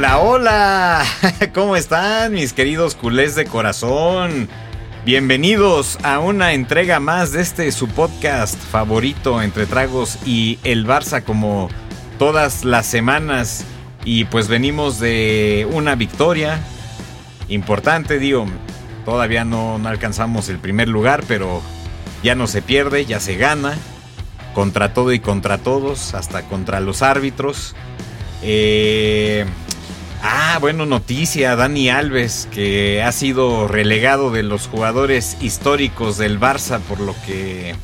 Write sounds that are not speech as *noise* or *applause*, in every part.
Hola, hola. *laughs* ¿Cómo están mis queridos culés de corazón? Bienvenidos a una entrega más de este su podcast favorito entre tragos y el Barça como todas las semanas. Y pues venimos de una victoria importante, digo, todavía no, alcanzamos el primer lugar, pero ya no se pierde, ya se gana. Contra todo y contra todos, hasta contra los árbitros. Eh, Ah, bueno, noticia, Dani Alves, que ha sido relegado de los jugadores históricos del Barça por lo que...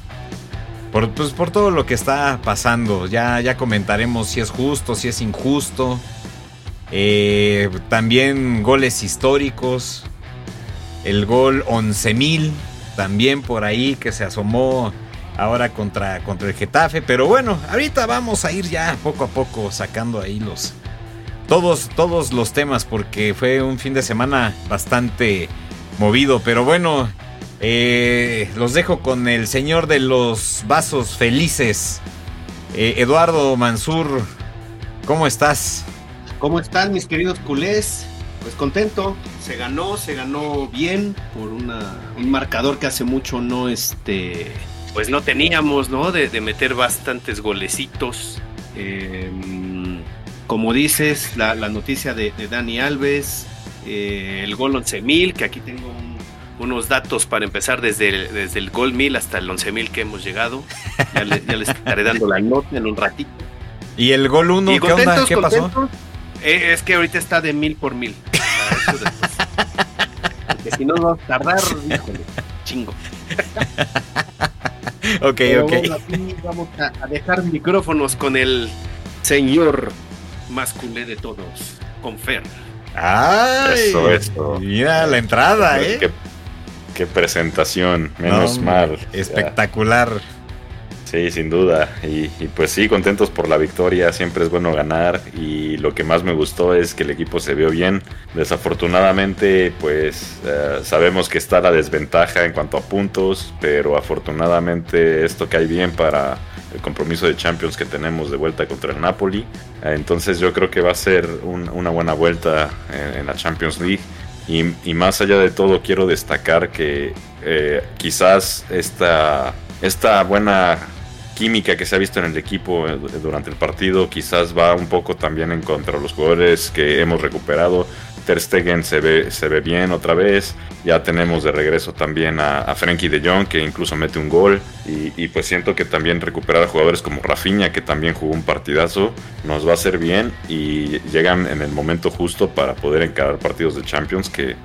Por, pues, por todo lo que está pasando. Ya, ya comentaremos si es justo, si es injusto. Eh, también goles históricos. El gol 11.000, también por ahí que se asomó ahora contra, contra el Getafe. Pero bueno, ahorita vamos a ir ya poco a poco sacando ahí los, todos, todos los temas porque fue un fin de semana bastante movido. Pero bueno, eh, los dejo con el señor de los vasos felices, eh, Eduardo Mansur. ¿Cómo estás? ¿Cómo están mis queridos culés? Pues contento, se ganó, se ganó bien por una, un marcador que hace mucho no este, pues no teníamos, ¿no? De, de meter bastantes golecitos. Eh, como dices, la, noticia de, Dani Alves, eh, el gol 11.000, que aquí tengo unos datos para empezar desde el, desde el gol 1000 hasta el 11.000 que hemos llegado. Ya, les estaré dando la nota en un ratito. ¿Y el gol 1 qué onda? ¿Qué pasó? Eh, es que ahorita está de mil por mil. Porque si no va a tardar, híjole, chingo. *laughs* ok, ok. vamos a dejar micrófonos con el señor más culé de todos, con Fer. ¡Ay! Eso, eso. Mira la entrada, ¿eh? Qué, presentación, menos mal. Espectacular. Sí, sin duda. Y, pues sí, contentos por la victoria. Siempre es bueno ganar. Y lo que más me gustó es que el equipo se vio bien. Desafortunadamente, pues eh, sabemos que está la desventaja en cuanto a puntos. Pero afortunadamente esto cae bien para el compromiso de Champions que tenemos de vuelta contra el Napoli. Eh, entonces yo creo que va a ser una buena vuelta en, la Champions League. Y, más allá de todo, quiero destacar que eh, quizás esta, esta buena química que se ha visto en el equipo eh, durante el partido quizás va un poco también en contra de los jugadores que hemos recuperado. Ter Stegen se ve, se ve bien otra vez. Ya tenemos de regreso también a, Frankie de Jong, que incluso mete un gol. Y, pues siento que también recuperar a jugadores como Rafinha, que también jugó un partidazo, nos va a hacer bien. Y llegan en el momento justo para poder encarar partidos de Champions, que,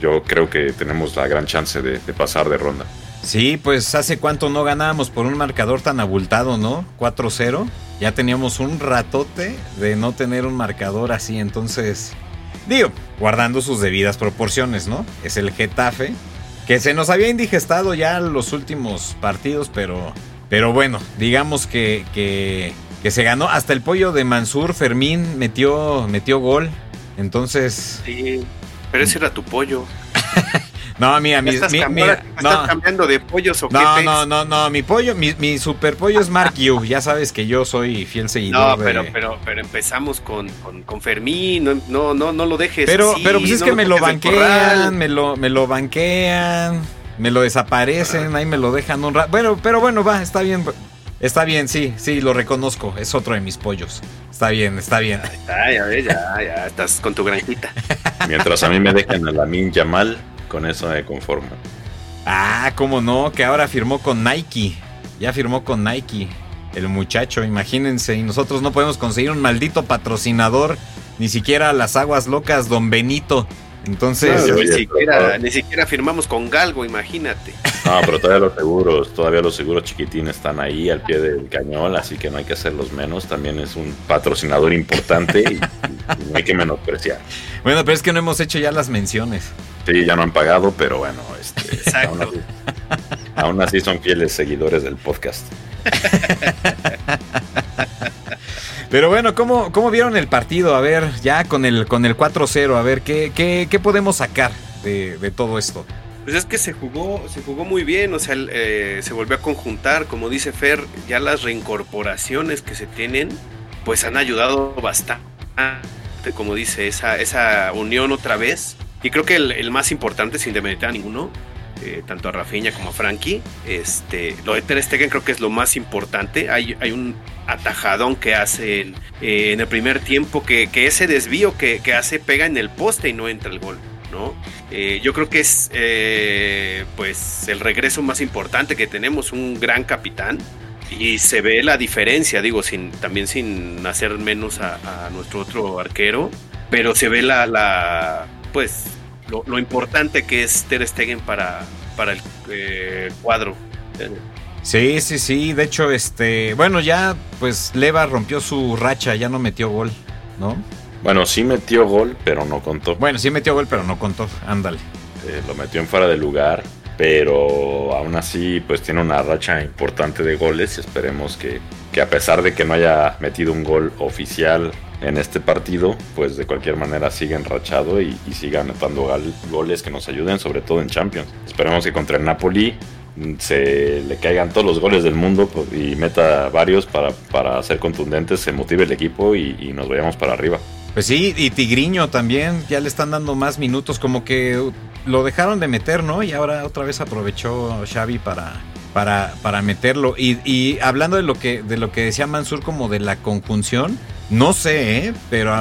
yo creo que tenemos la gran chance de pasar de ronda. Sí, pues hace cuánto no ganábamos por un marcador tan abultado, ¿no? 4-0. Ya teníamos un ratote de no tener un marcador así, entonces... Digo, guardando sus debidas proporciones, ¿no? Es el Getafe, que se nos había indigestado ya los últimos partidos, pero... Pero bueno, digamos que, que, que se ganó. Hasta el pollo de Mansur, Fermín, metió, metió gol. Entonces... Sí, pero ese era tu pollo. *laughs* No, mira, mi, ¿Estás, mi, ¿estás cambiando de pollos o no, qué? No, no, no, mi pollo, mi, mi super pollo es Mark You. Ya sabes que yo soy fiel seguidor. No, pero, pero, pero empezamos con, con, Fermín. No, no, no, lo dejes. Pero, pero pues es que me lo banquean, me lo, me lo banquean, me lo desaparecen, ahí me lo dejan un rato. Bueno, pero bueno, va, está bien. Está bien, sí, sí, lo reconozco. Es otro de mis pollos. Está bien, está bien. Ya, ya, ya, ya, estás con tu granjita. *laughs* Mientras a mí me dejan a la Min Yamal con eso me conformo. Ah, cómo no, que ahora firmó con Nike. Ya firmó con Nike. El muchacho, imagínense, y nosotros no podemos conseguir un maldito patrocinador, ni siquiera las aguas locas, don Benito. Entonces, ni, siquiera, firmamos con Galgo, imagínate. No, pero todavía los seguros, todavía los seguros chiquitines están ahí al pie del cañón, así que no hay que hacerlos menos. También es un patrocinador importante y, no hay que menospreciar. Bueno, pero es que no hemos hecho ya las menciones. Sí, ya no han pagado, pero bueno, este, aún, así, son fieles seguidores del podcast. *laughs* Pero bueno, ¿cómo, ¿cómo, vieron el partido? A ver, ya con el, con el 4-0, a ver, ¿qué, ¿qué, podemos sacar de, todo esto? Pues es que se jugó, se jugó muy bien, o sea, eh, se volvió a conjuntar, como dice Fer, ya las reincorporaciones que se tienen, pues han ayudado bastante como dice, esa, esa unión otra vez. Y creo que el, más importante, sin demeritar a ninguno, eh, tanto a Rafinha como a Frankie, este, lo de Ter Stegen creo que es lo más importante. Hay, hay un atajadón que hace en, eh, en el primer tiempo, que, ese desvío que, hace pega en el poste y no entra el gol. ¿no? Eh, yo creo que es pues el regreso más importante que tenemos, un gran capitán y se ve la diferencia, digo, sin, también sin hacer menos a, nuestro otro arquero, pero se ve la, la pues, lo, importante que es Ter Stegen para, para el eh, cuadro. Sí, sí, sí. De hecho, este, bueno, ya pues Leva rompió su racha, ya no metió gol, ¿no? Bueno, sí metió gol, pero no contó. Bueno, sí metió gol, pero no contó. Ándale. Eh, lo metió en fuera de lugar pero aún así pues tiene una racha importante de goles y esperemos que, a pesar de que no haya metido un gol oficial en este partido, pues de cualquier manera siga enrachado y, y siga anotando goles que nos ayuden, sobre todo en Champions. Esperemos que contra el Napoli se le caigan todos los goles del mundo pues, y meta varios para, para ser contundentes, se motive el equipo y, y nos vayamos para arriba. Pues sí, y Tigriño también, ya le están dando más minutos, como que lo dejaron de meter, ¿no? Y ahora otra vez aprovechó Xavi para, para, para meterlo. Y, hablando de lo, que, de lo que decía Mansur como de la conjunción, no sé, ¿eh? pero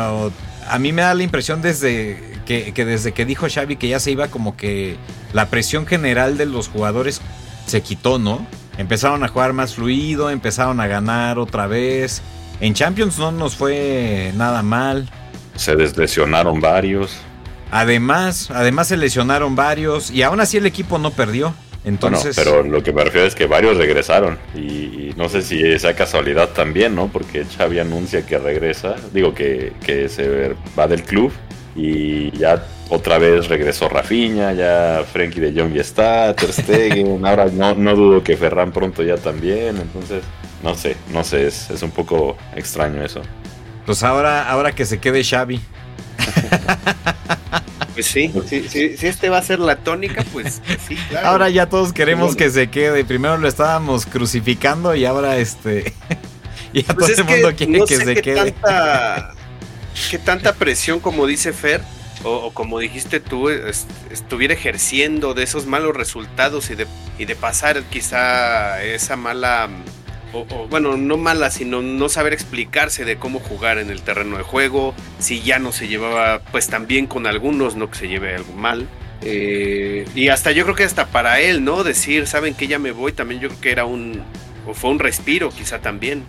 a, mí me da la impresión desde que, que, desde que dijo Xavi que ya se iba como que la presión general de los jugadores se quitó, ¿no? Empezaron a jugar más fluido, empezaron a ganar otra vez. En Champions no nos fue nada mal. Se deslesionaron varios. Además, además se lesionaron varios y aún así el equipo no perdió. Entonces... pero lo que me refiero es que varios regresaron y, no sé si esa casualidad también, ¿no? Porque Xavi anuncia que regresa, digo que, que se va del club y ya otra vez regresó Rafinha, ya Frenkie de Jong ya está, Ter Stegen, *laughs* ahora no, no dudo que Ferran pronto ya también, entonces no sé, no sé, es, es un poco extraño eso. Pues ahora, ahora que se quede Xavi. *laughs* Pues sí, si este va a ser la tónica, pues *laughs* sí, claro. Ahora ya todos queremos que se quede. Primero lo estábamos crucificando y ahora este. *laughs* ya pues todo el mundo quiere que se quede. Tanta, *laughs* qué tanta presión, como dice Fer, o, como dijiste tú, estuviera ejerciendo de esos malos resultados y de, y de pasar quizá esa mala o, bueno, no mala, sino no saber explicarse de cómo jugar en el terreno de juego, si ya no se llevaba pues también con algunos, no que se lleve algo mal. Eh, y hasta yo creo que hasta para él, ¿no? Decir, saben que ya me voy, también yo creo que era un, o fue un respiro quizá también.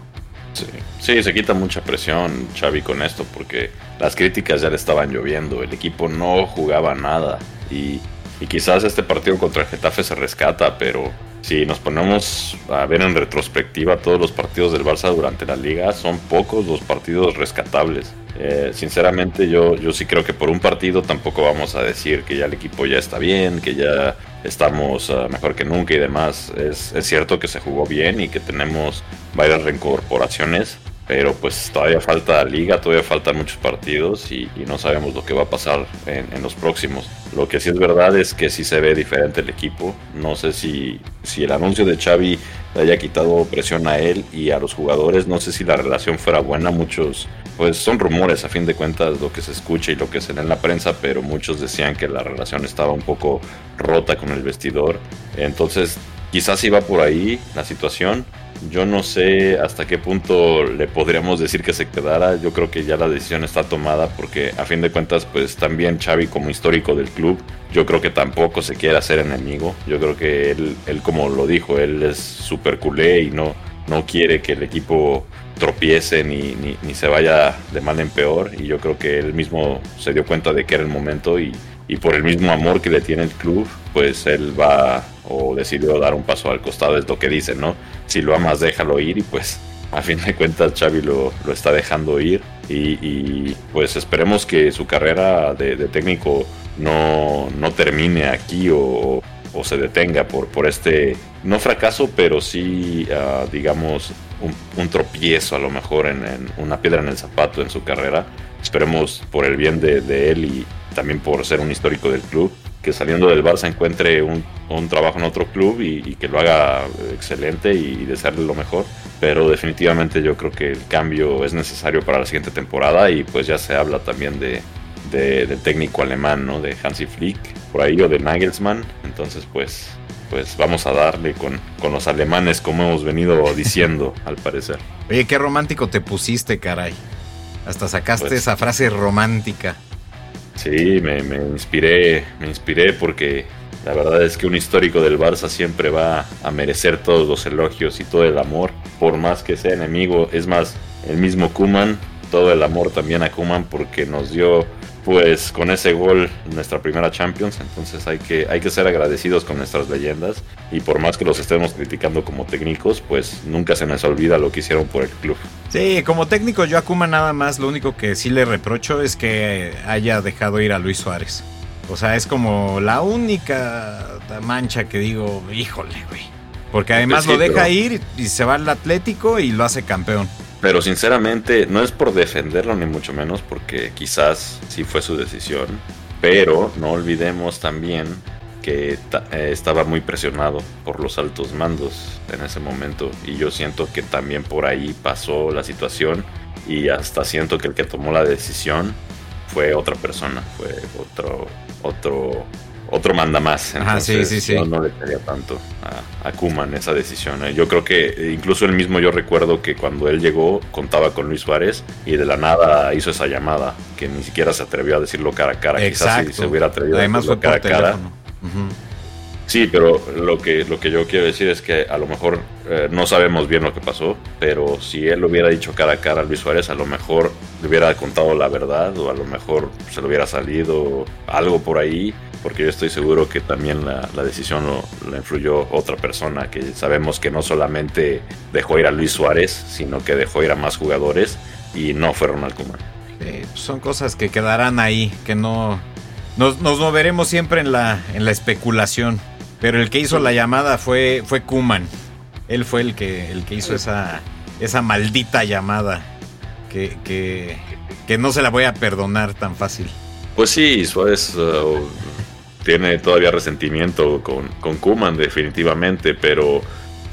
Sí. sí, se quita mucha presión Xavi con esto, porque las críticas ya le estaban lloviendo, el equipo no jugaba nada y, y quizás este partido contra el Getafe se rescata, pero si nos ponemos a ver en retrospectiva todos los partidos del Barça durante la liga, son pocos los partidos rescatables. Eh, sinceramente yo, yo sí creo que por un partido tampoco vamos a decir que ya el equipo ya está bien, que ya estamos ah, mejor que nunca y demás. Es, es cierto que se jugó bien y que tenemos varias reincorporaciones, pero pues todavía falta liga, todavía faltan muchos partidos y, no sabemos lo que va a pasar en, los próximos. Lo que sí es verdad es que sí se ve diferente el equipo. No sé si, si el anuncio de Xavi le haya quitado presión a él y a los jugadores. No sé si la relación fuera buena. Muchos, pues son rumores a fin de cuentas lo que se escucha y lo que se lee en la prensa, pero muchos decían que la relación estaba un poco rota con el vestidor. Entonces quizás iba por ahí la situación yo no sé hasta qué punto le podríamos decir que se quedara. Yo creo que ya la decisión está tomada porque a fin de cuentas pues también Xavi como histórico del club yo creo que tampoco se quiere hacer enemigo. Yo creo que él, él como lo dijo, él es súper culé y no, no quiere que el equipo tropiece ni, ni, ni, se vaya de mal en peor. Y yo creo que él mismo se dio cuenta de que era el momento y, y por el mismo amor que le tiene el club, pues él va o decidió dar un paso al costado, es lo que dicen, ¿no? Si lo amas, déjalo ir y pues a fin de cuentas Xavi lo, lo está dejando ir y, pues esperemos que su carrera de, técnico no, no, termine aquí o, o, se detenga por, por este, no fracaso, pero sí, ah, digamos, un, tropiezo a lo mejor en, una piedra en el zapato en su carrera. Esperemos por el bien de, de él y también por ser un histórico del club, que saliendo del Barça encuentre un un trabajo en otro club y, que lo haga excelente y, desearle lo mejor. Pero definitivamente yo creo que el cambio es necesario para la siguiente temporada y pues ya se habla también de, del técnico alemán, ¿no? De Hansi Flick, por ahí, o de Nagelsmann. Entonces pues, pues vamos a darle con, con los alemanes como hemos venido *laughs* diciendo, al parecer. Oye, qué romántico te pusiste, caray. Hasta sacaste pues esa frase romántica. Sí, me, me, inspiré, me inspiré porque la verdad es que un histórico del Barça siempre va a merecer todos los elogios y todo el amor, por más que sea enemigo. Es más, el mismo Kuman, todo el amor también a Kuman porque nos dio pues con ese gol nuestra primera Champions, entonces hay que, hay que ser agradecidos con nuestras leyendas y por más que los estemos criticando como técnicos, pues nunca se nos olvida lo que hicieron por el club. Sí, como técnico yo a Kuma nada más lo único que sí le reprocho es que haya dejado ir a Luis Suárez. O sea, es como la única mancha que digo, híjole, güey. Porque además lo deja ir y se va al Atlético y lo hace campeón. Pero sinceramente, no es por defenderlo ni mucho menos, porque quizás sí fue su decisión. Pero no olvidemos también que eh, estaba muy presionado por los altos mandos en ese momento. Y yo siento que también por ahí pasó la situación. Y hasta siento que el que tomó la decisión fue otra persona, fue otro, otro otro manda más. Entonces, No, le quería tanto a, a Kuman esa decisión. ¿eh? Yo creo que eh, incluso él mismo, yo recuerdo que cuando él llegó contaba con Luis Suárez y de la nada hizo esa llamada que ni siquiera se atrevió a decirlo cara a cara. Quizás si se hubiera atrevido a decirlo cara a cara. Sí, pero lo que, lo que yo quiero decir es que a lo mejor eh, no sabemos bien lo que pasó, pero si él hubiera dicho cara a cara a Luis Suárez, a lo mejor le hubiera contado la verdad o a lo mejor se le hubiera salido algo por ahí porque yo estoy seguro que también la, decisión lo, la influyó otra persona, que sabemos que no solamente dejó ir a Luis Suárez, sino que dejó ir a más jugadores y no fue Ronald Koeman. son cosas que quedarán ahí, que no... Nos, nos, moveremos siempre en la, en la especulación, pero el que hizo la llamada fue, fue Kuman. Él fue el que, el que hizo esa, esa maldita llamada que, que, que no se la voy a perdonar tan fácil. Pues sí, Suárez uh, tiene todavía resentimiento con, con Kuman, definitivamente, pero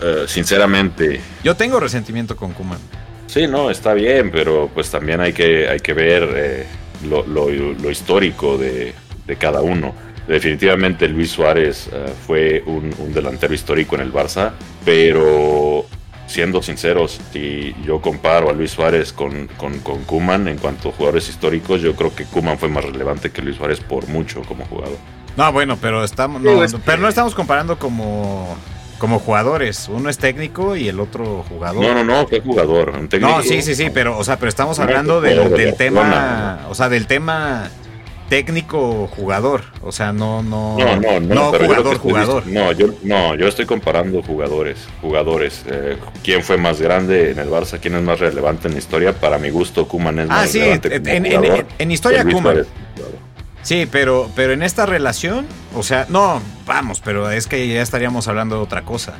eh, sinceramente. Yo tengo resentimiento con Kuman. Sí, no, está bien, pero pues también hay que, hay que ver eh, lo, lo, histórico de, de, cada uno. Definitivamente Luis Suárez eh, fue un, un, delantero histórico en el Barça, pero siendo sinceros, si yo comparo a Luis Suárez con, con, con Kuman en cuanto a jugadores históricos, yo creo que Kuman fue más relevante que Luis Suárez por mucho como jugador. No, bueno, pero estamos, pero no estamos comparando como como jugadores. Uno es técnico y el otro jugador. No, no, no, fue jugador. no, sí, sí, sí, pero, o sea, pero estamos hablando del, tema, o sea, del tema técnico jugador, o sea, no, no, no, no, no, jugador jugador. No, yo, no, yo estoy comparando jugadores, jugadores. Eh, ¿Quién fue más grande en el Barça? ¿Quién es más relevante en la historia? Para mi gusto, Kuman es ah, más relevante. Ah, sí, en, en, en, historia Kuman. Sí, pero, pero en esta relación, o sea, no, vamos, pero es que ya estaríamos hablando de otra cosa.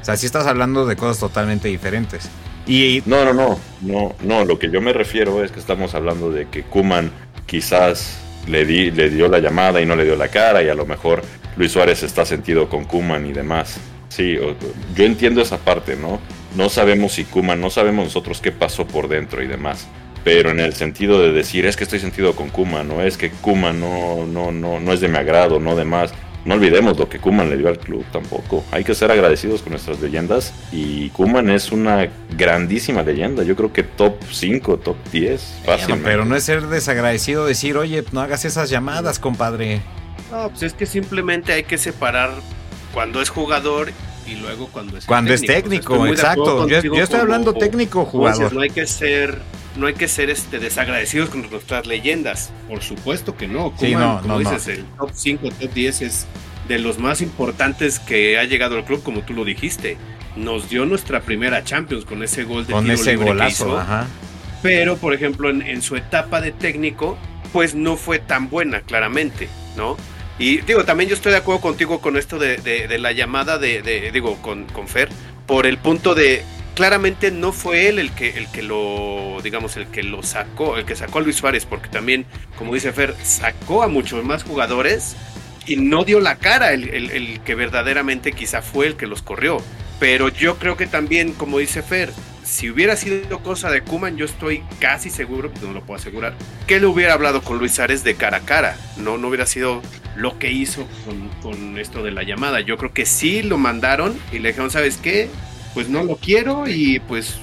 O sea, sí estás hablando de cosas totalmente diferentes. Y no, no, no, no, no. Lo que yo me refiero es que estamos hablando de que Kuman quizás le, di, le dio la llamada y no le dio la cara y a lo mejor Luis Suárez está sentido con Kuman y demás. Sí, yo entiendo esa parte, ¿no? No sabemos si Kuman, no sabemos nosotros qué pasó por dentro y demás pero en el sentido de decir es que estoy sentido con Kuma, no es que Kuma no, no, no, no es de mi agrado, no de más. No olvidemos lo que Kuman le dio al club tampoco. Hay que ser agradecidos con nuestras leyendas y Kuman es una grandísima leyenda. Yo creo que top 5, top 10. Fácil. pero no es ser desagradecido decir, oye, no hagas esas llamadas, compadre. No, pues es que simplemente hay que separar cuando es jugador y luego cuando es cuando es técnico, exacto. Yo, estoy hablando técnico jugador. no hay que ser no hay que ser este, desagradecidos con nuestras leyendas. Por supuesto que no. como dices, el top 5, top 10 es de los más importantes que ha llegado al club, como tú lo dijiste. Nos dio nuestra primera Champions con ese gol de con ese golazo, ajá. Pero, por ejemplo, en, su etapa de técnico, pues no fue tan buena, claramente, ¿no? Y digo, también yo estoy de acuerdo contigo con esto de, la llamada de, digo, con, con Fer, por el punto de claramente no fue él el que, el que lo, digamos, el que lo sacó, el que sacó a Luis Suárez, porque también, como dice Fer, sacó a muchos más jugadores y no dio la cara el, el, que verdaderamente quizá fue el que los corrió. Pero yo creo que también, como dice Fer, si hubiera sido cosa de Kuman, yo estoy casi seguro, no lo puedo asegurar, que él hubiera hablado con Luis Ares de cara a cara. No, no hubiera sido lo que hizo con, con esto de la llamada. Yo creo que sí lo mandaron y le dijeron, ¿sabes qué? Pues no lo quiero y pues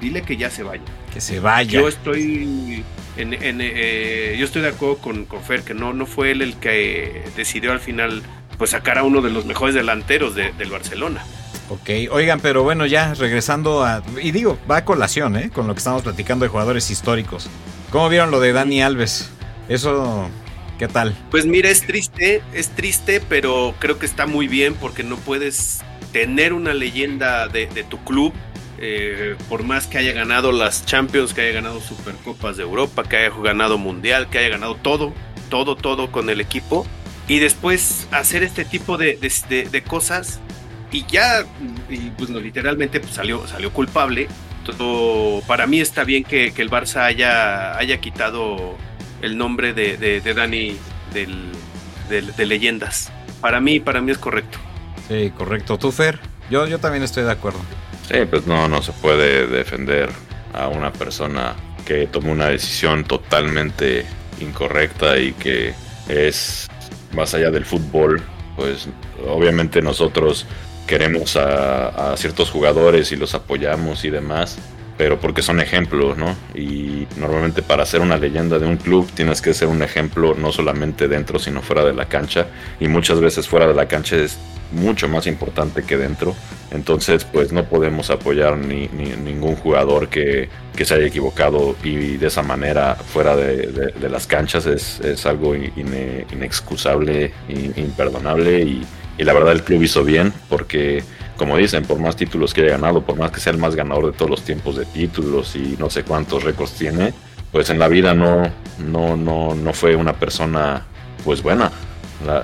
dile que ya se vaya. Que se vaya. Yo estoy en, eh, yo estoy de acuerdo con, con, Fer que no, no fue él el que decidió al final pues sacar a uno de los mejores delanteros del Barcelona. Ok, oigan, pero bueno, ya regresando a... Y digo, va a colación, ¿eh? Con lo que estamos platicando de jugadores históricos. ¿Cómo vieron lo de Dani Alves? Eso, ¿qué tal? Pues mira, es triste, es triste, pero creo que está muy bien porque no puedes tener una leyenda de, tu club eh, por más que haya ganado las Champions, que haya ganado Supercopas de Europa, que haya ganado Mundial, que haya ganado todo, todo, todo con el equipo, y después hacer este tipo de, cosas, y ya, y pues no, literalmente pues salió, salió culpable. Todo, para mí está bien que, el Barça haya, haya quitado el nombre de, Dani de leyendas. Para mí, para mí es correcto. Sí, correcto. ¿Tú, Fer? Yo, yo también estoy de acuerdo. Sí, pues no, no se puede defender a una persona que tomó una decisión totalmente incorrecta y que es más allá del fútbol, pues obviamente nosotros queremos a, a, ciertos jugadores y los apoyamos y demás, pero porque son ejemplos, ¿no? Y normalmente para ser una leyenda de un club tienes que ser un ejemplo no solamente dentro, sino fuera de la cancha, y muchas veces fuera de la cancha es mucho más importante que dentro. Entonces, pues no podemos apoyar ni, ningún jugador que, se haya equivocado y de esa manera fuera de, las canchas es, es algo inexcusable, imperdonable y, y, la verdad el club hizo bien porque, como dicen, por más títulos que haya ganado, por más que sea el más ganador de todos los tiempos de títulos y no sé cuántos récords tiene, pues en la vida no, no, no, no fue una persona pues buena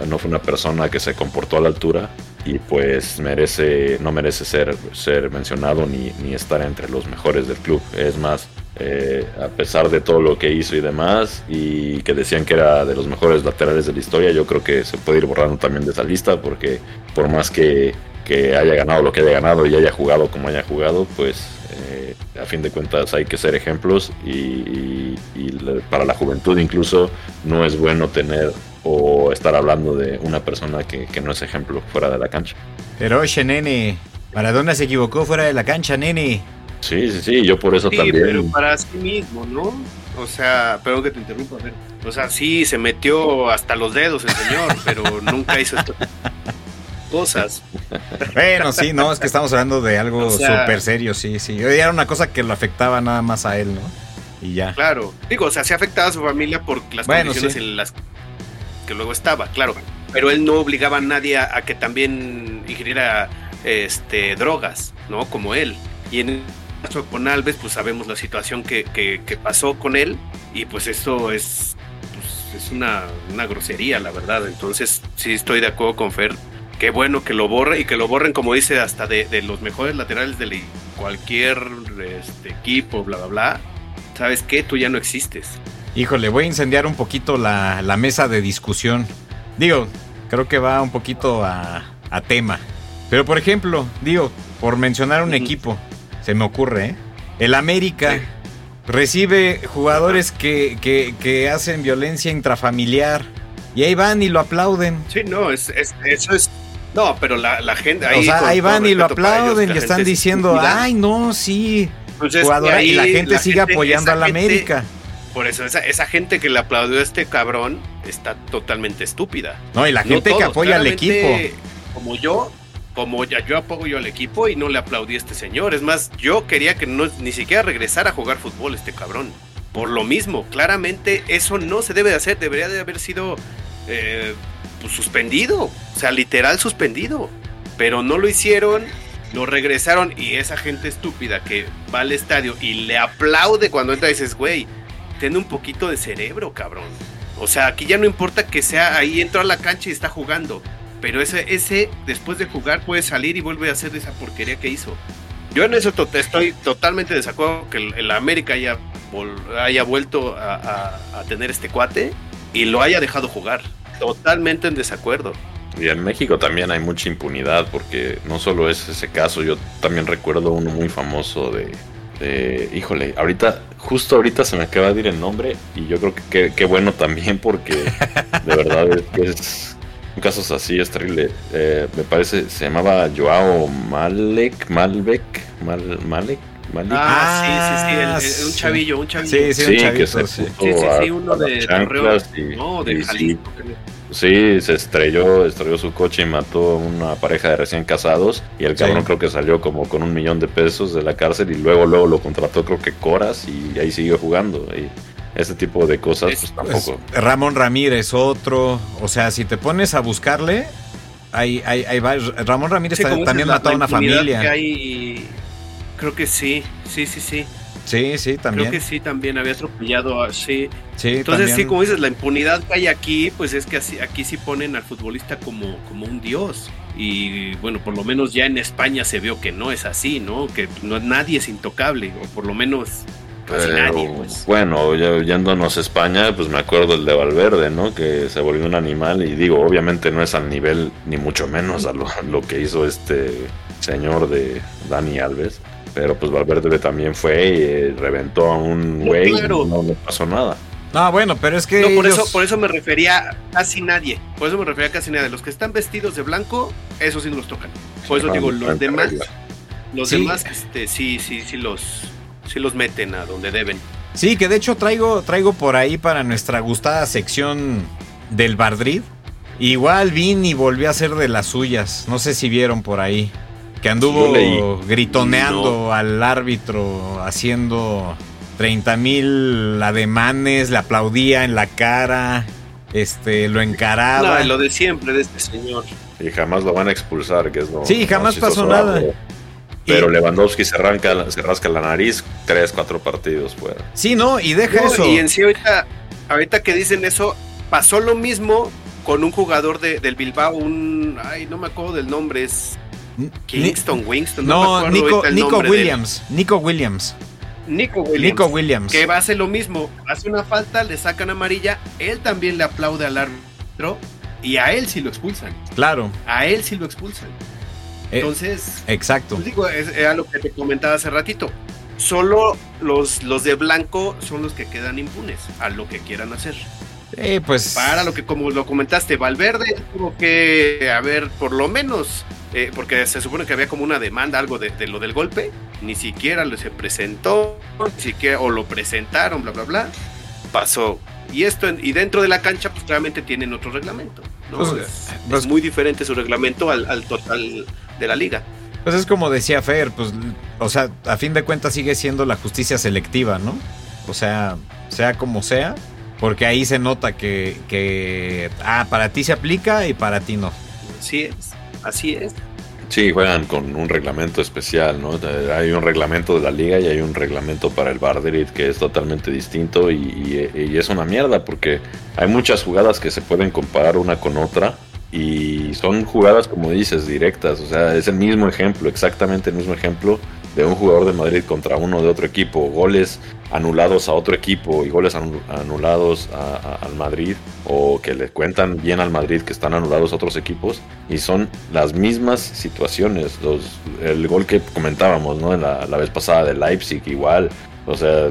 no fue una persona que se comportó a la altura y pues merece, no merece ser, ser mencionado ni, ni estar entre los mejores del club. Es más, eh, a pesar de todo lo que hizo y demás, y que decían que era de los mejores laterales de la historia, yo creo que se puede ir borrando también de esa lista, porque por más que, que haya ganado lo que haya ganado y haya jugado como haya jugado, pues eh, a fin de cuentas hay que ser ejemplos y, para la juventud incluso no es bueno tener o estar hablando de una persona que, no es ejemplo fuera de la cancha. Pero oye, nene, Maradona se equivocó fuera de la cancha, nene. Sí, sí, sí, yo por eso también. Pero para sí mismo, ¿no? O sea, perdón que te interrumpa, a ver. O sea, sí, se metió hasta los dedos el señor, *laughs* pero nunca hizo esto. cosas. Bueno, sí, no, es que estamos hablando de algo *laughs* súper serio, sí, sí. Era una cosa que lo afectaba nada más a él, ¿no? Y ya. Claro, digo, o sea, se afectaba a su familia por las condiciones en las que luego estaba, claro. Pero él no obligaba a nadie a, que también ingiriera este, drogas, ¿no? Como él. Y en el caso con Alves, pues sabemos la situación que, que, pasó con él. Y pues esto es, pues, es una, una, grosería, la verdad. Entonces, sí estoy de acuerdo con Fer. Qué bueno que lo borre y que lo borren, como dice, hasta de, de los mejores laterales de cualquier este, equipo, bla, bla, bla. ¿Sabes qué? Tú ya no existes. Híjole, voy a incendiar un poquito la, mesa de discusión. Digo, creo que va un poquito a, tema. Pero por ejemplo, digo, por mencionar un equipo, se me ocurre, ¿eh? El América recibe jugadores que, que, hacen violencia intrafamiliar. Y ahí van y lo aplauden. Sí, no, es, eso es no, pero la, gente ahí. O sea, ahí van y lo aplauden y están diciendo, ay, no, sí. Y la gente sigue apoyando a la América. Por eso, esa, gente que le aplaudió a este cabrón está totalmente estúpida. No, y la gente que apoya al equipo. Como yo, como ya yo apoyo al equipo y no le aplaudí a este señor. Es más, yo quería que no, ni siquiera regresara a jugar fútbol este cabrón. Por lo mismo, claramente eso no se debe de hacer. Debería de haber sido eh, pues, suspendido. O sea, literal suspendido. Pero no lo hicieron lo regresaron y esa gente estúpida que va al estadio y le aplaude cuando entra y dices, güey, ten un poquito de cerebro, cabrón. O sea, aquí ya no importa que sea ahí, entró a la cancha y está jugando. Pero ese, ese después de jugar puede salir y vuelve a hacer esa porquería que hizo. Yo en eso estoy totalmente de desacuerdo que el, América haya, vuelto a, tener este cuate y lo haya dejado jugar. totalmente en desacuerdo. Y en México también hay mucha impunidad porque no solo es ese caso, yo también recuerdo uno muy famoso de, de híjole, ahorita, justo ahorita se me acaba de ir el nombre y yo creo que qué bueno también porque de verdad es casos así es terrible. Eh, me parece, se llamaba Joao Malek, Malbec, Mal, Malek, Malek. Ah, sí, sí, sí, un chavillo, un chavillo. Sí, sí, un chavito, sí. sí, sí, sí, uno de no, de Jalisco. Sí, se estrelló, estrelló su coche y mató a una pareja de recién casados. Y el cabrón creo que salió como con un millón de pesos de la cárcel y luego luego lo contrató creo que Coras y ahí siguió jugando. Y ese tipo de cosas pues tampoco. Ramón Ramírez otro, o sea, si te pones a buscarle, hay, hay, hay Ramón Ramírez también mató a una familia. creo que sí, sí, sí, sí. Sí, sí, también. Creo que sí, también había atropellado a, sí. sí Entonces, sí, como dices, la impunidad que hay aquí, pues es que así, aquí sí ponen al futbolista como, como un dios. Y bueno, por lo menos ya en España se vio que no es así, ¿no? Que no, nadie es intocable, o por lo menos casi nadie, pues. Bueno, yéndonos a España, pues me acuerdo el de Valverde, ¿no? Que se volvió un animal y digo, obviamente no es al nivel, ni mucho menos a lo, lo que hizo este señor de Dani Alves pero pues Valverde también fue y eh, reventó a un güey y no le pasó nada. No, bueno, pero es que. No, por, eso, por eso me refería a casi nadie. Por eso me refería a casi nadie. Los que están vestidos de blanco, esos sí no los tocan. Por eso digo, los demás. Los demás, este, sí, sí, sí los, sí los meten a donde deben. Sí, que de hecho traigo, traigo por ahí para nuestra gustada sección del Bardrid. Igual vine y volví a hacer de las suyas. No sé si vieron por ahí. Que anduvo gritoneando al árbitro, haciendo 30 mil ademanes, le aplaudía en la cara, este, lo encaraba. No, lo de siempre de este señor. Y jamás lo van a expulsar, que es lo Sí, jamás pasó nada. Pero Lewandowski se, arranca, se rasca la nariz tres, cuatro partidos fuera. Sí, no, y deja eso. Y en sí, ahorita, ahorita que dicen eso, pasó lo mismo con un jugador de, del Bilbao, un. Ay, no me acuerdo del nombre, es Kingston, Winston. No, Nico, Nico Williams. Nico Williams. Nico Williams. Nico Williams. Que va a hacer lo mismo. Hace una falta, le sacan amarilla. Él también le aplaude al árbitro. Y a él sí lo expulsan. Claro. A él sí lo expulsan. Eh, Entonces. exacto. Pues digo, era lo que te comentaba hace ratito. Solo los, los de blanco son los que quedan impunes a lo que quieran hacer. Eh, pues. Para lo que, como lo comentaste, Valverde tuvo que haber por lo menos eh, porque se supone que había como una demanda, algo de, lo del golpe, ni siquiera lo se presentó, ni siquiera, o lo presentaron, bla, bla, bla, pasó. Y esto, y dentro de la cancha, pues claramente tienen otro reglamento, pues, es, pues muy diferente su reglamento al, total de la liga. Pues es como decía Fer, pues, o sea, a fin de cuentas sigue siendo la justicia selectiva, ¿no? O sea, sea como sea, porque ahí se nota que, que ah, para ti se aplica y para ti no. Sí es. Así es. Sí, juegan con un reglamento especial, ¿no? Hay un reglamento de la liga y hay un reglamento para el Bardrit que es totalmente distinto y, es una mierda porque hay muchas jugadas que se pueden comparar una con otra y son jugadas, como dices, directas. O sea, es el mismo ejemplo, exactamente el mismo ejemplo de un jugador de Madrid contra uno de otro equipo. Goles anulados a otro equipo y goles anulados al Madrid o que le cuentan bien al Madrid que están anulados a otros equipos y son las mismas situaciones. El gol que comentábamos ¿no? la, la vez pasada de Leipzig igual, o sea,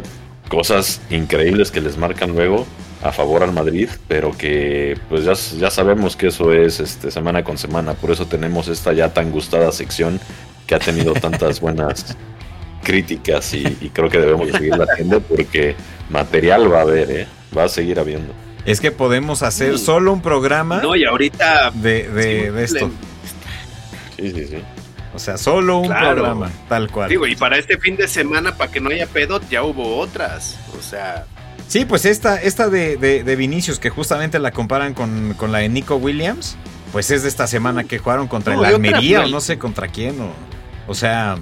cosas increíbles que les marcan luego a favor al Madrid, pero que pues ya, ya sabemos que eso es este, semana con semana, por eso tenemos esta ya tan gustada sección que ha tenido tantas *laughs* buenas críticas y, creo que debemos seguirla haciendo porque material va a haber, ¿eh? va a seguir habiendo. Es que podemos hacer solo un programa no, y ahorita de, de, esto. Sí, sí, sí. O sea, solo un programa, tal cual. Digo, y para este fin de semana, para que no haya pedo, ya hubo otras. O sea. Sí, pues esta, esta de, de, Vinicius, que justamente la comparan con, con, la de Nico Williams, pues es de esta semana que jugaron contra el Almería o no sé contra quién. O, o sea,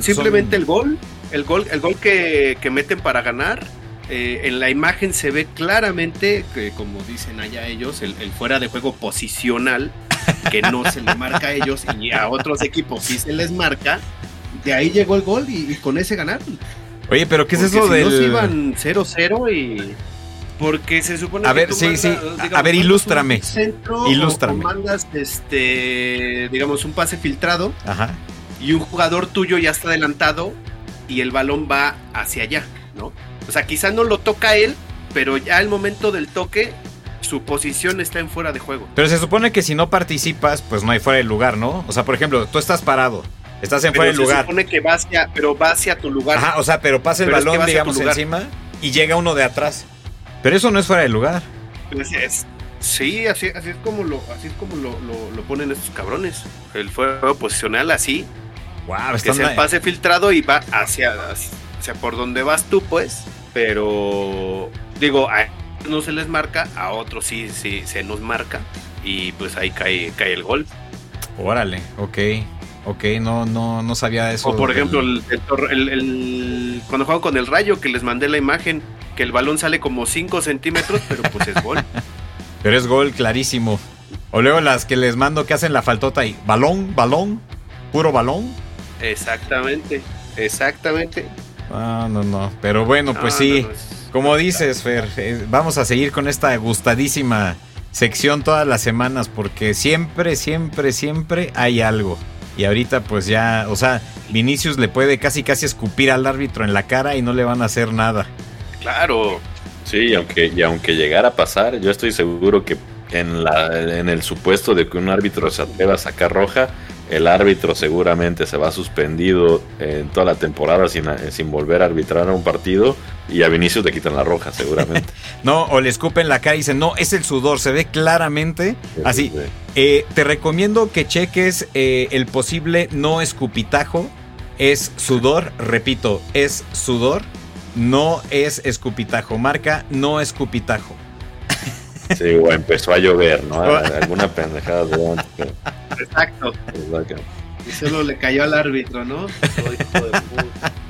simplemente el gol, el gol, el gol que, meten para ganar. Eh, en la imagen se ve claramente que, como dicen allá ellos, el, fuera de juego posicional, que no se le marca a ellos y a otros equipos sí se les marca. De ahí llegó el gol y, con ese ganaron. Oye, pero ¿qué es eso si del. iban 0-0 y. Porque se supone A que ver, tú sí, mandas, sí. digamos, A ver, ilústrame. centro Ilústrame. O mandas, este, digamos, un pase filtrado Ajá. y un jugador tuyo ya está adelantado y el balón va hacia allá, ¿no? O sea, quizá no lo toca él, pero ya al momento del toque, su posición está en fuera de juego. Pero se supone que si no participas, pues no hay fuera de lugar, ¿no? O sea, por ejemplo, tú estás parado, estás en fuera de se lugar. supone que va hacia, pero va hacia tu lugar. Ajá, o sea, pero pasa el Pero es que balón, digamos, encima y llega uno de atrás. Pero eso no es fuera de lugar. Pues es- sí, así, así es como lo, así es como lo, lo- lo ponen estos cabrones. El fuego posicional así, Wow, que es el pase filtrado y va hacia, hacia por donde vas tú, pues. Pero digo, a no se les marca, a otros sí, sí se nos marca. Y pues ahí cae, cae el gol. Órale, ok. Ok, no, no, no sabía eso. O por ejemplo, el, el el- cuando juegan con el rayo, que les mandé la imagen, que el balón sale como 5 centímetros, pero pues es gol. *laughs* Pero es gol clarísimo. O luego las que les mando que hacen la faltota y balón, balón, puro balón. Exactamente, exactamente. Ah, no, no. Pero bueno, pues No, sí. no, no, es- Como dices, Fer, eh, vamos a seguir con esta gustadísima sección todas las semanas porque siempre, siempre, siempre hay algo. Y ahorita pues ya, o sea, Vinicius le puede casi casi escupir al árbitro en la cara y no le van a hacer nada. Claro, Sí, y aunque, y aunque llegara a pasar, yo estoy seguro que en, la, en el supuesto de que un árbitro se atreva a sacar roja, el árbitro seguramente se va suspendido en toda la temporada sin, sin volver a arbitrar un partido y a Vinicius le quitan la roja, seguramente. *laughs* No, o le escupen la cara y dicen, no, es el sudor, se ve claramente. Así, Sí. Eh, te recomiendo que cheques eh, el posible no escupitajo. Es sudor, repito, es sudor, no es escupitajo. Marca no escupitajo. Sí, o empezó a llover, ¿no? *laughs* Alguna pendejada de antes, pero- exacto. exacto. Y solo le cayó al árbitro, ¿no? Oh, hijo de puta. *laughs*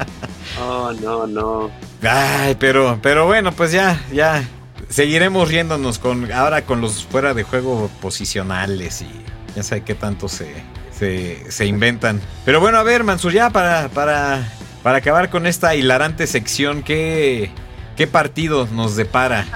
Oh, no, no. Ay, pero, pero bueno, pues ya, ya. Seguiremos riéndonos con ahora con los fuera de juego posicionales y ya sabe qué tanto se, se, se inventan. Pero bueno, a ver, Mansur, ya para, para, para acabar con esta hilarante sección, ¿qué, qué partido nos depara?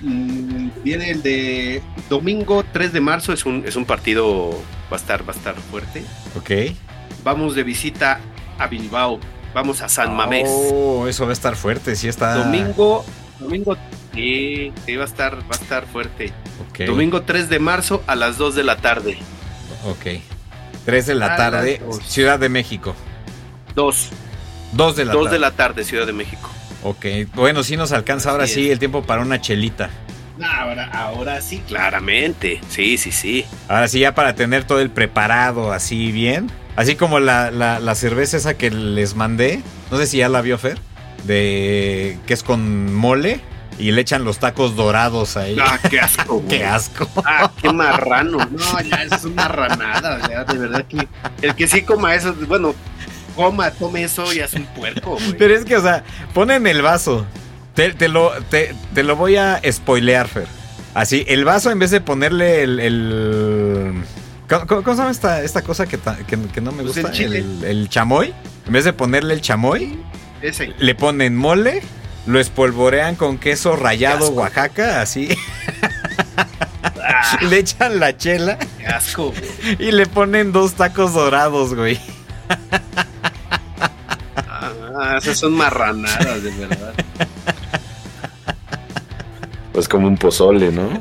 Mm, Viene el de domingo 3 de marzo, es un, es un partido, va a estar, va a estar fuerte. ¿Ok? Vamos de visita a Bilbao, vamos a San Mamés. Oh, eso va a estar fuerte, sí está. Domingo, domingo, sí, sí, va a estar, va a estar fuerte. Ok, Domingo 3 de marzo a las 2 de la tarde. Ok. 3 de la A tarde. Ciudad de México. 2, 2 de la 2 tarde. de la tarde, Ciudad de México. Ok, bueno, sí nos alcanza ahora Así sí es. el tiempo para una chelita. Ahora, ahora sí, claramente. Sí, sí, sí. Ahora sí, ya para tener todo el preparado así bien. Así como la, la, la cerveza esa que les mandé. No sé si ya la vio Fer. De que es con mole. Y le echan los tacos dorados ahí. Ah, qué asco. *laughs* güey. Qué asco. Ah, qué marrano. No, ya, eso es una ranada. De verdad que el que sí coma eso, bueno, coma, tome eso, ya es un puerco, güey. Pero es que, o sea, ponen el vaso. Te, te lo, te, te lo voy a spoilear, Fer. Así, el vaso en vez de ponerle el... el- ¿Cómo, cómo- cómo se llama esta, esta cosa que, ta- que- que no me Pues gusta? el chile. el, el chamoy. En vez de ponerle el chamoy, Ese. le ponen mole, lo espolvorean con queso rallado. Oaxaca, así. Ah, *laughs* le echan la chela qué asco, y le ponen dos tacos dorados, güey. Ah, esas son marranadas, de verdad. *laughs* Pues como un pozole, ¿no? *laughs*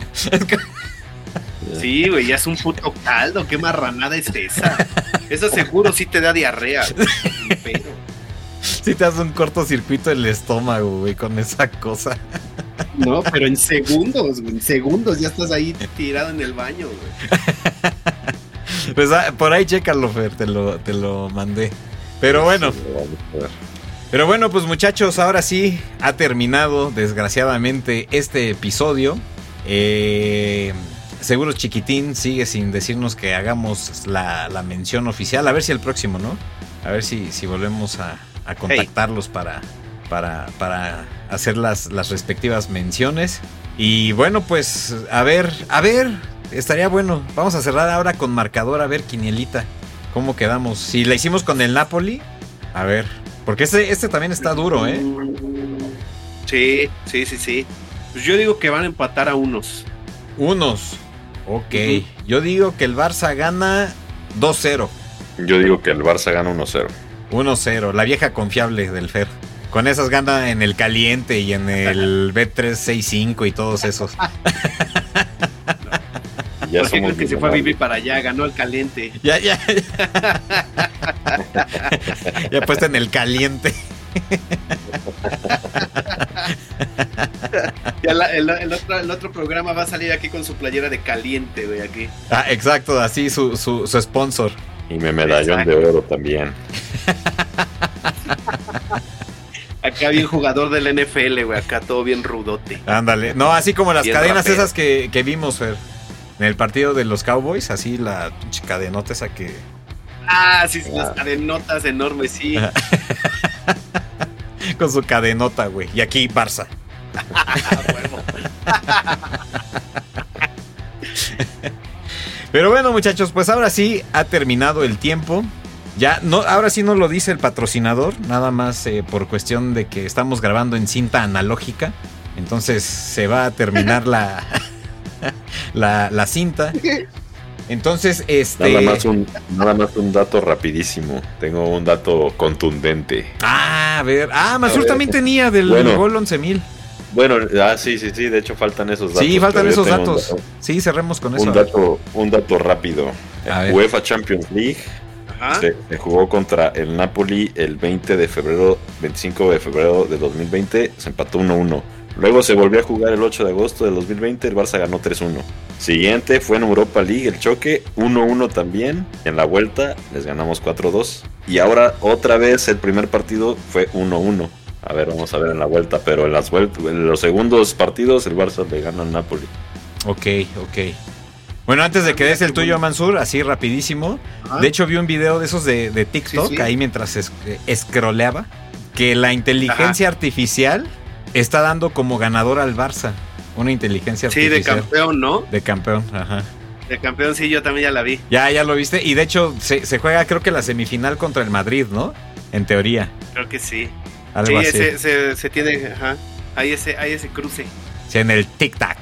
Sí, güey, ya es un puto caldo. ¿Qué marranada es esa? Eso seguro sí te da diarrea. Pero, Si te hace un cortocircuito el estómago, güey, con esa cosa. no, pero en segundos, güey, en segundos ya estás ahí tirado en el baño, güey. Pues ah, por ahí chécalo, Fer, te lo, te lo mandé. Pero bueno, Sí, vamos a ver. Pero bueno, pues muchachos, ahora sí ha terminado, desgraciadamente, este episodio. Eh, seguro Chiquitín sigue sin decirnos que hagamos la, la mención oficial. A ver si el próximo, ¿no? A ver si, si volvemos a, a contactarlos para, para, para hacer las, las respectivas menciones. Y bueno, pues a ver, a ver, estaría bueno. Vamos a cerrar ahora con marcador, a ver, Quinielita, ¿cómo quedamos? Si la hicimos con el Napoli, a ver, porque este, este también está duro, ¿eh? Sí, sí, sí, sí. Pues yo digo que van a empatar a unos. Unos. Ok. Yo digo que el Barça gana 2-0. Yo digo que el Barça gana 1-0. 1-0. La vieja confiable del Fer. Con esas gana en el caliente y en el *laughs* B365 y todos esos. *laughs* ya Porque somos que se fue a vivir para allá, ganó el caliente. Ya, ya. *laughs* Ya, puesto en el caliente. Ya el, otro, el, otro, programa va a salir aquí con su playera de caliente, güey, aquí. Ah, exacto, así su, su, su sponsor. Y me medallón de oro también. *laughs* Acá bien jugador del NFL, güey. Acá todo bien rudote. Ándale. No, así como las cadenas esas que, vimos, Fer. En el partido de los Cowboys, así la cadenota esa que. Ah, sí, las ah. cadenotas enormes, sí. *laughs* Con su cadenota, güey. Y aquí Barça. *laughs* Pero bueno, muchachos, pues ahora sí ha terminado el tiempo. Ya, no, ahora sí no lo dice el patrocinador, nada más eh, por cuestión de que estamos grabando en cinta analógica. Entonces se va a terminar la, *laughs* la, cinta. Entonces, este. Nada más, un, nada más un dato rapidísimo. Tengo un dato contundente. Ah, a ver. Ah, Masur también tenía del gol 11000. Bueno, ah, sí, sí, sí. De hecho, faltan esos datos. Sí, faltan esos datos. sí, cerremos con eso. Un dato, un dato rápido. UEFA Champions League se, jugó contra el Napoli el 20 de febrero, 25 de febrero de 2020, se empató 1-1. Luego se volvió a jugar el 8 de agosto de 2020, el Barça ganó 3-1. Siguiente fue en Europa League el choque, 1-1 también. En la vuelta les ganamos 4-2. Y ahora otra vez el primer partido fue 1-1. A ver, vamos a ver en la vuelta, pero en, las en los segundos partidos el Barça le gana al Napoli. Ok, ok. Bueno, antes de que des el tuyo, Mansur, así rapidísimo. De hecho, vi un video de esos de, TikTok ahí mientras es, escroleaba. Que la inteligencia artificial está dando como ganador al Barça. Una inteligencia artificial. Sí, de campeón, ¿no? De campeón, ajá. De campeón, sí, yo también ya la vi. Ya, ya lo viste. Y de hecho, se, juega, creo que la semifinal contra el Madrid, ¿no? En teoría. Creo que sí. sí, Se, se, tiene, ajá. Hay ese, hay ese cruce. Sí, en el tic-tac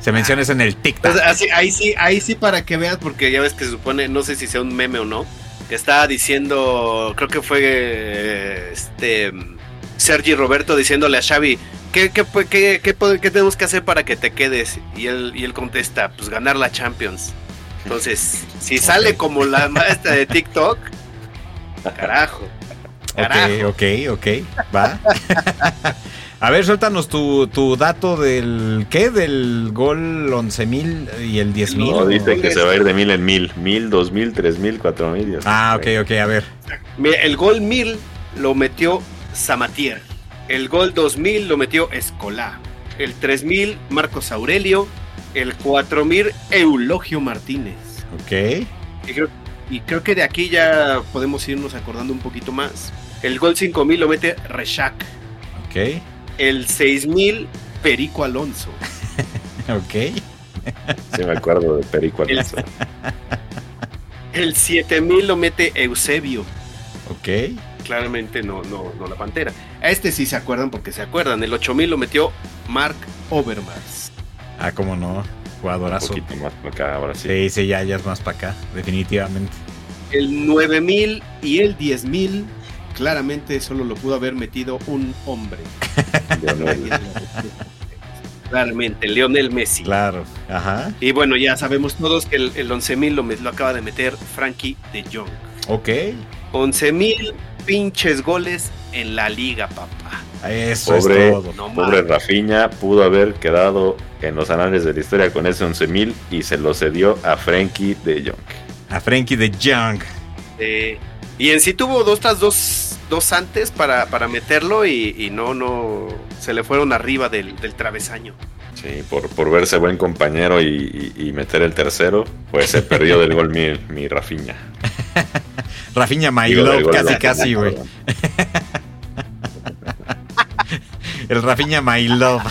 se menciona eso en el TikTok. ahí sí, ahí sí para que veas, porque ya ves que se supone, no sé si sea un meme o no, que estaba diciendo, creo que fue este Sergi Roberto diciéndole a Xavi, ¿qué, qué, qué, qué, tenemos que hacer para que te quedes? Y él, y él contesta, pues ganar la Champions. Entonces, si sale como la maestra de TikTok, carajo. carajo. Ok, ok, ok, va. *laughs* A ver, suéltanos tu, tu dato del. ¿Qué? Del gol 11.000 y el 10.000. No, dice que se va a ir de mil en mil. Mil, dos mil, tres mil, cuatro mil. Ah, ok, ok, a ver. El gol 1000 lo metió Samatier. El gol 2000 lo metió Escolá. El 3000, Marcos Aurelio. El 4000, Eulogio Martínez. Ok. Y creo, y creo que de aquí ya podemos irnos acordando un poquito más. El gol 5000 lo mete Reshak. Ok el 6000 Perico Alonso. *laughs* ok. Sí, me acuerdo de Perico Alonso. *laughs* El, 7000 lo mete Eusebio. Ok. Claramente no, no, no la pantera. A este sí se acuerdan porque se acuerdan. El 8000 lo metió Mark Overmars. Ah, cómo no. Jugadorazo. Un poquito más para acá, ahora sí. Sí, sí, ya, ya es más para acá, definitivamente. El 9000 y el 10000 claramente solo lo pudo haber metido un hombre. *laughs* Claramente, Lionel Messi. Claro, ajá. Y bueno, ya sabemos todos que el, el 11.000 lo, lo acaba de meter Frankie de Jong. Ok. 11.000 pinches goles en la liga, papá. Eso es todo. pobre Rafinha pudo haber quedado en los anales de la historia con ese 11.000 y se lo cedió a Frankie de Jong. A Frankie de Jong. y en sí tuvo dos, tras dos dos antes para, para meterlo y, no, no, se le fueron arriba del, travesaño. Sí, por, por verse buen compañero y, meter el tercero, pues se perdió del gol mi, mi Rafiña. *laughs* *laughs* Rafiña Mailov, casi casi, güey. *laughs* el Rafiña Mailov.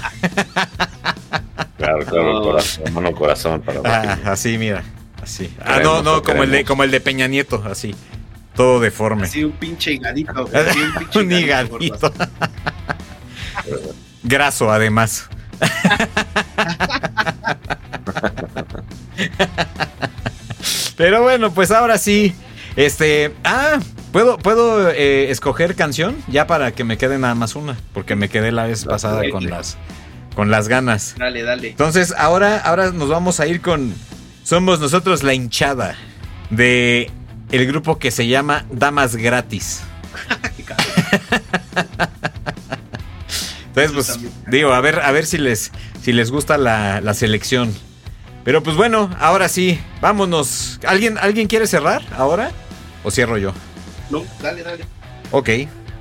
claro, claro, corazón, mano corazón para ah, Así, mira. Así. Ah, no, no, como el, de, como el de Peña Nieto, así. Todo deforme. Así un pinche higadito. *laughs* un, higadito. Graso, además. Pero bueno, pues ahora sí. Este. Ah, ¿puedo, puedo eh, escoger canción? Ya para que me quede nada más una. Porque me quedé la vez pasada con las, con las ganas. Dale, dale. Entonces, ahora, ahora nos vamos a ir con. Somos nosotros la hinchada de el grupo que se llama Damas Gratis. *laughs* Entonces, pues, digo, a ver, a ver si les, si les gusta la, la selección. Pero pues bueno, ahora sí, vámonos. ¿Alguien, ¿Alguien quiere cerrar ahora? ¿O cierro yo? No, dale, dale. Ok.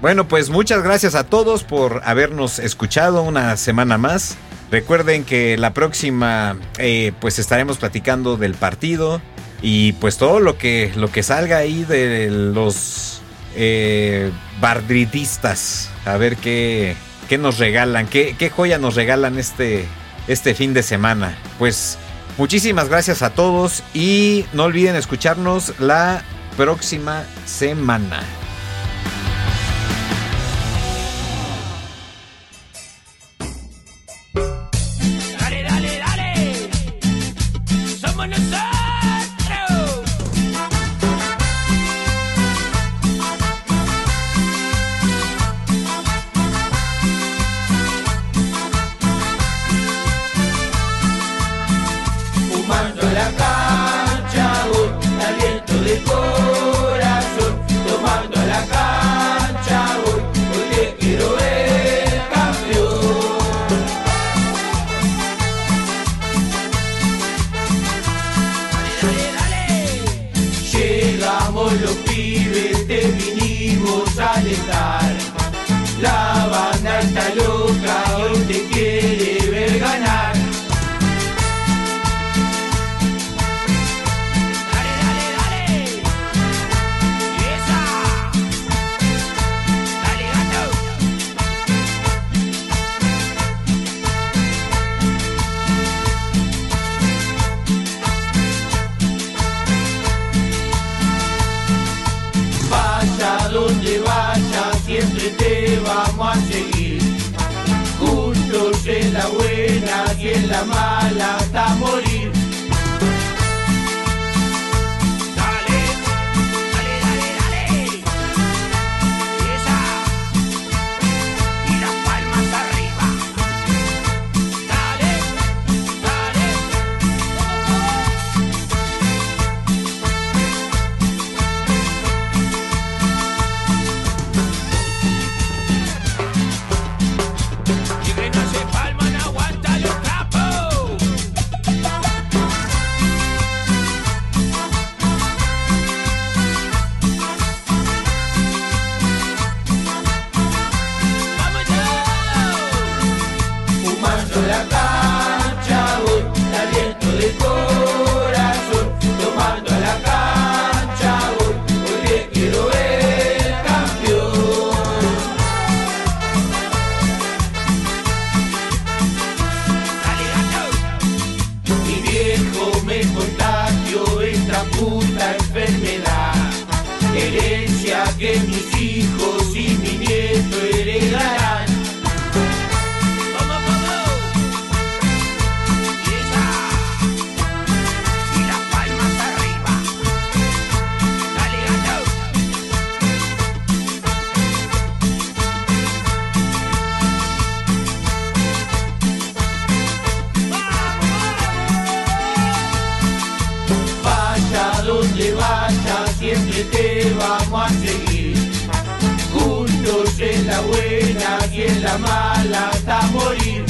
Bueno, pues muchas gracias a todos por habernos escuchado una semana más. Recuerden que la próxima, eh, pues estaremos platicando del partido y pues todo lo que, lo que salga ahí de los eh, bardritistas. A ver qué, qué nos regalan, qué, qué joya nos regalan este, este fin de semana. Pues Muchísimas gracias a todos y no olviden escucharnos la próxima semana. La mala hasta morir. Mi viejo me contagió esta puta enfermedad. Herencia que mis hijos y mi buena y en la mala hasta morir.